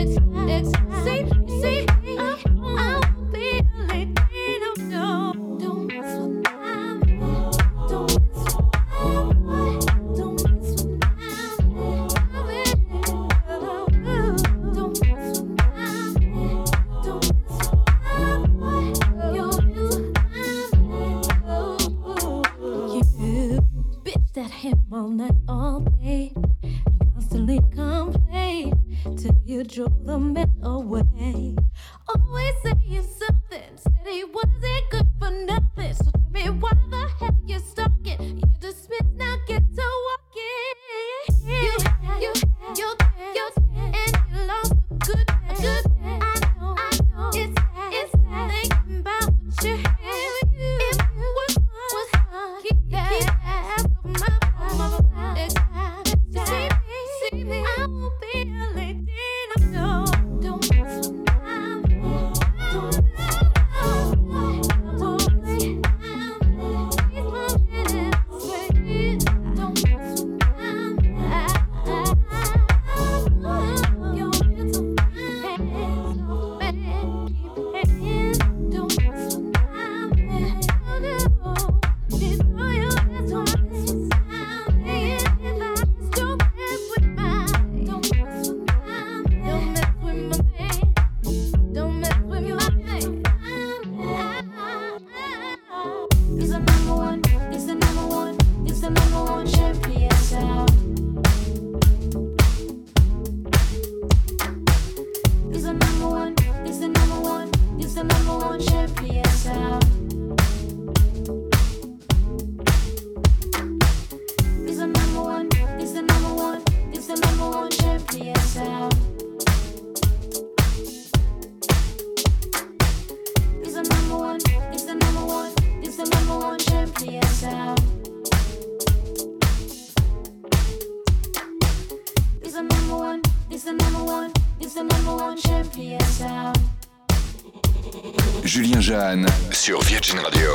It's. Sur Virgin Radio.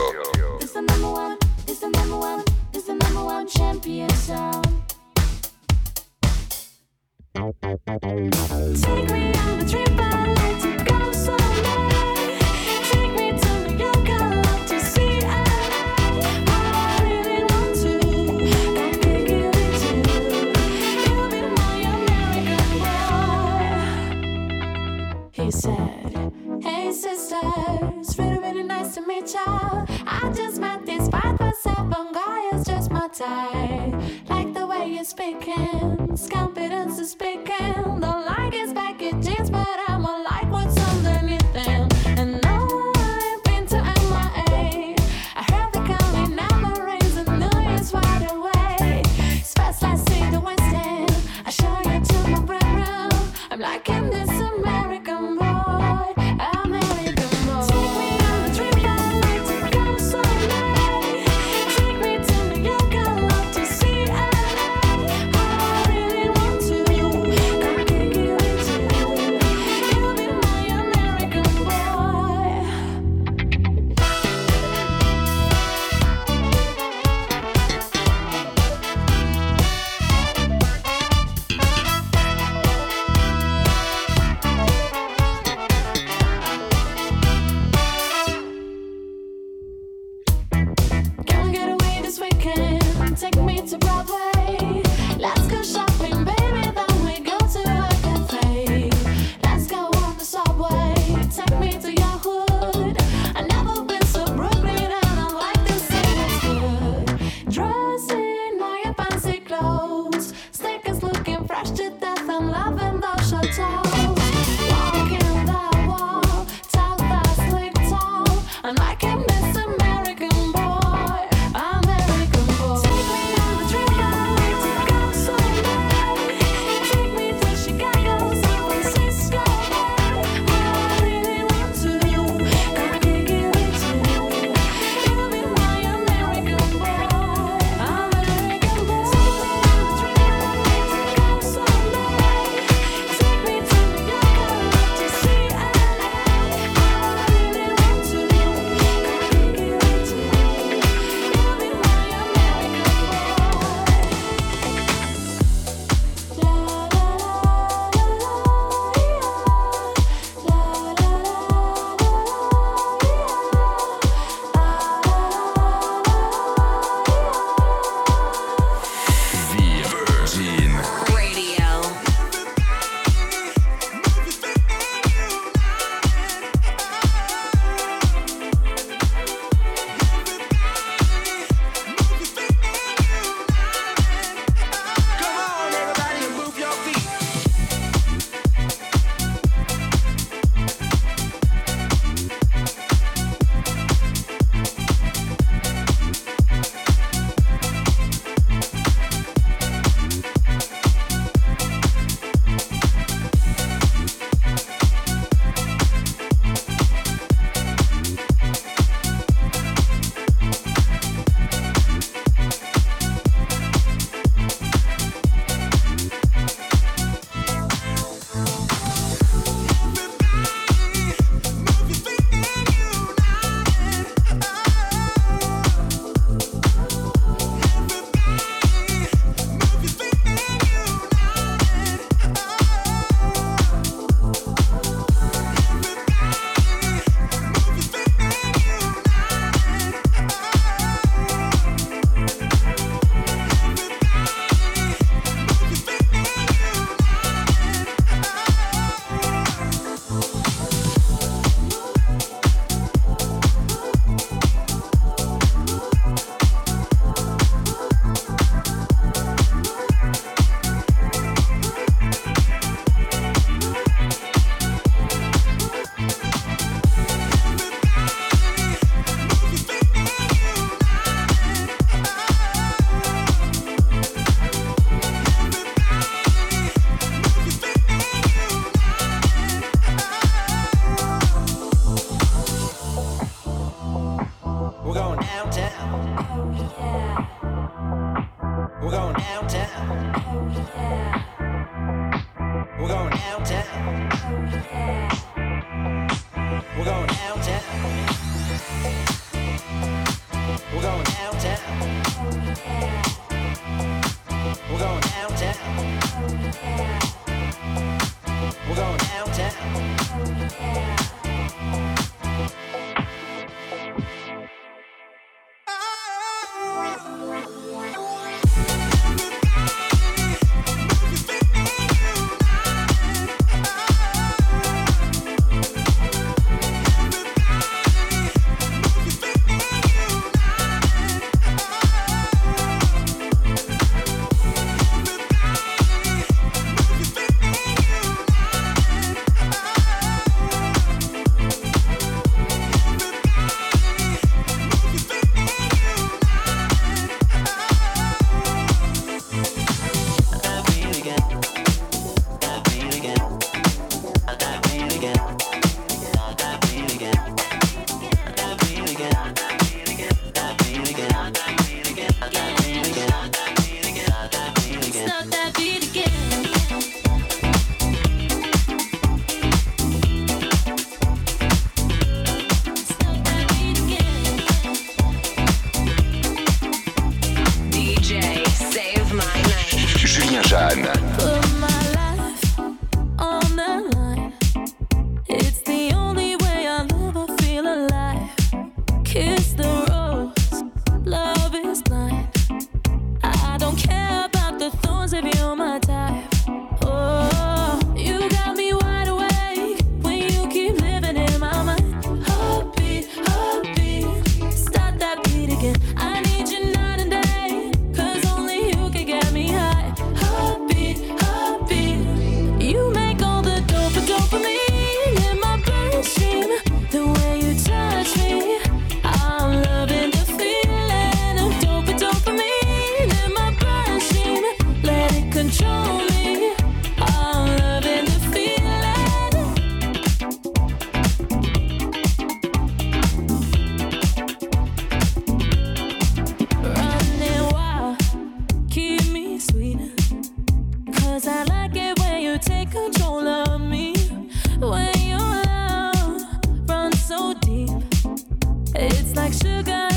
this weekend. Take me to Broadway. Let's go shopping. Cause I like it when you take control of me. When your love runs so deep, it's like sugar.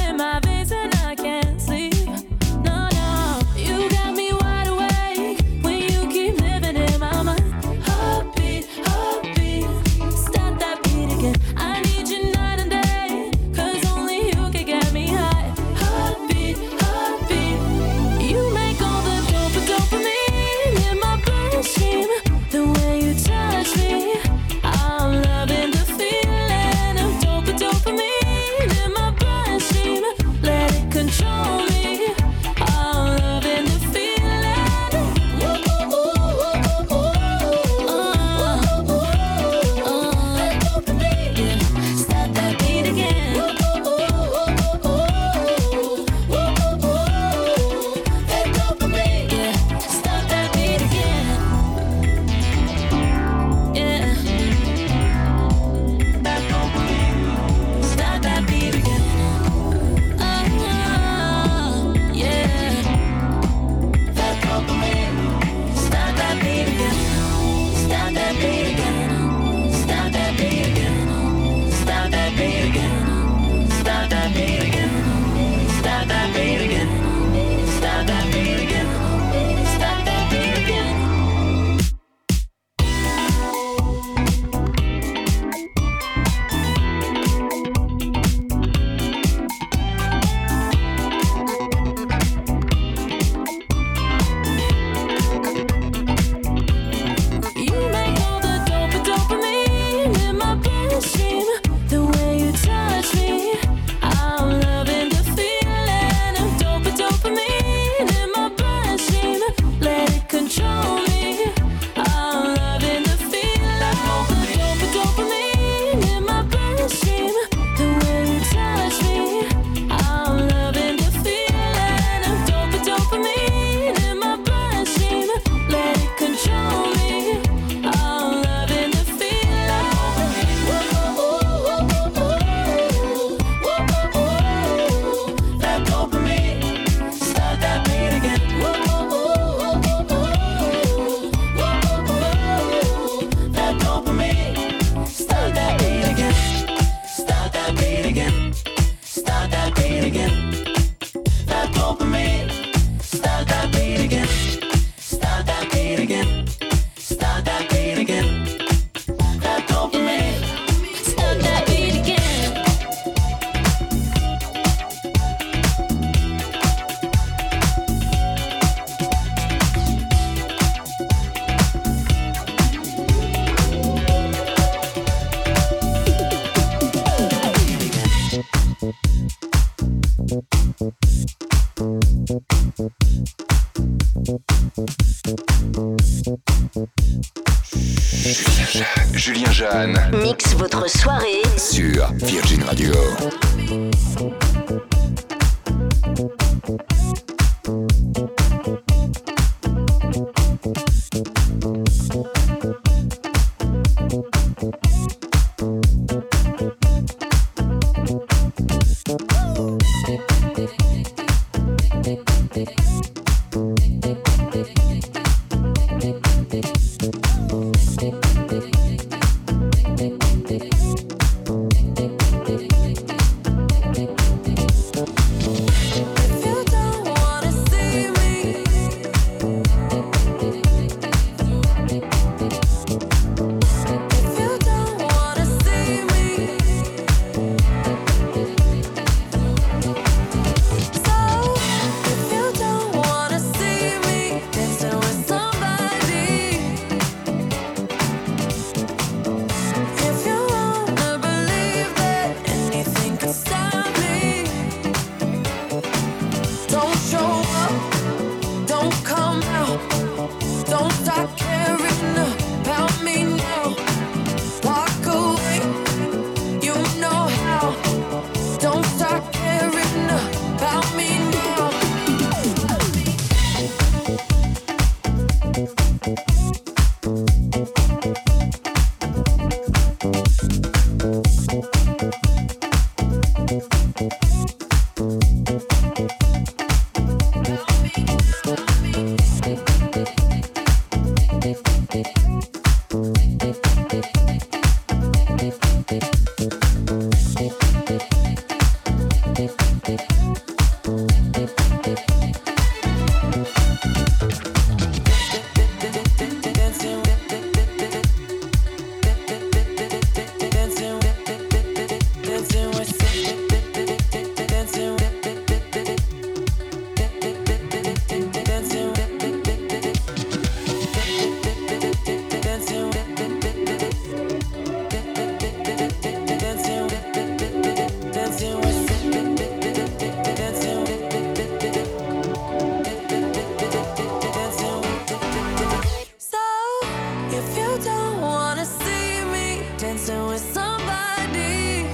Dancing with somebody,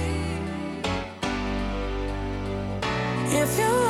if you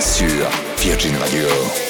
sur Virgin Radio.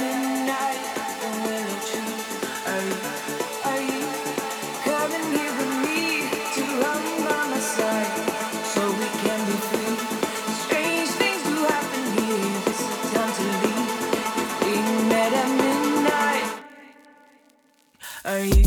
Are you?